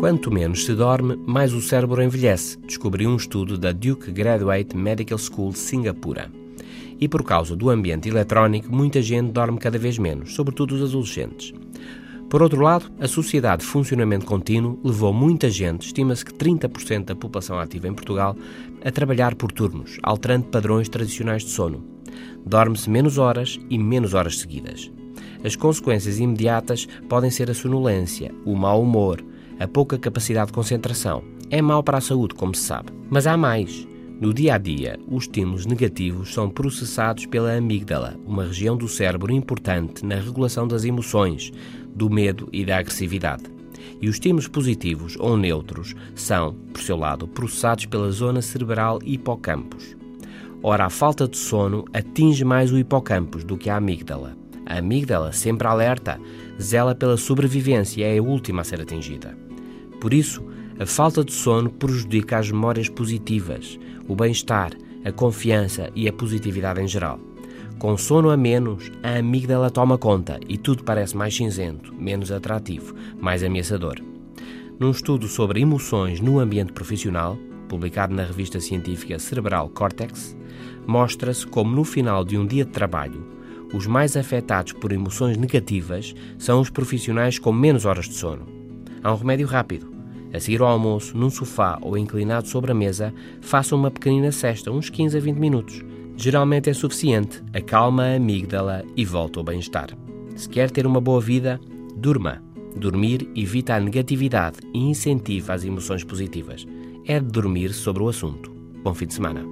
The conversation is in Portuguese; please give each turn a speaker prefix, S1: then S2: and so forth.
S1: Quanto menos se dorme, mais o cérebro envelhece, descobriu um estudo da Duke Graduate Medical School Singapura. E por causa do ambiente eletrónico, muita gente dorme cada vez menos, sobretudo os adolescentes. Por outro lado, a sociedade de funcionamento contínuo levou muita gente, estima-se que 30% da população ativa em Portugal, a trabalhar por turnos, alterando padrões tradicionais de sono. Dorme-se menos horas e menos horas seguidas. As consequências imediatas podem ser a sonolência, o mau humor, a pouca capacidade de concentração. É mau para a saúde, como se sabe. Mas há mais. No dia a dia, os estímulos negativos são processados pela amígdala, uma região do cérebro importante na regulação das emoções, do medo e da agressividade. E os estímulos positivos ou neutros são, por seu lado, processados pela zona cerebral hipocampus. Ora, a falta de sono atinge mais o hipocampus do que a amígdala. A amígdala, sempre alerta, zela pela sobrevivência e é a última a ser atingida. Por isso, a falta de sono prejudica as memórias positivas, o bem-estar, a confiança e a positividade em geral. Com sono a menos, a amígdala toma conta e tudo parece mais cinzento, menos atrativo, mais ameaçador. Num estudo sobre emoções no ambiente profissional, publicado na revista científica Cerebral Cortex, mostra-se como no final de um dia de trabalho, os mais afetados por emoções negativas são os profissionais com menos horas de sono. Há um remédio rápido. A seguir ao almoço, num sofá ou inclinado sobre a mesa, faça uma pequenina cesta, uns 15 a 20 minutos. Geralmente é suficiente, acalma a amígdala e volta ao bem-estar. Se quer ter uma boa vida, durma. Dormir evita a negatividade e incentiva as emoções positivas. É de dormir sobre o assunto. Bom fim de semana.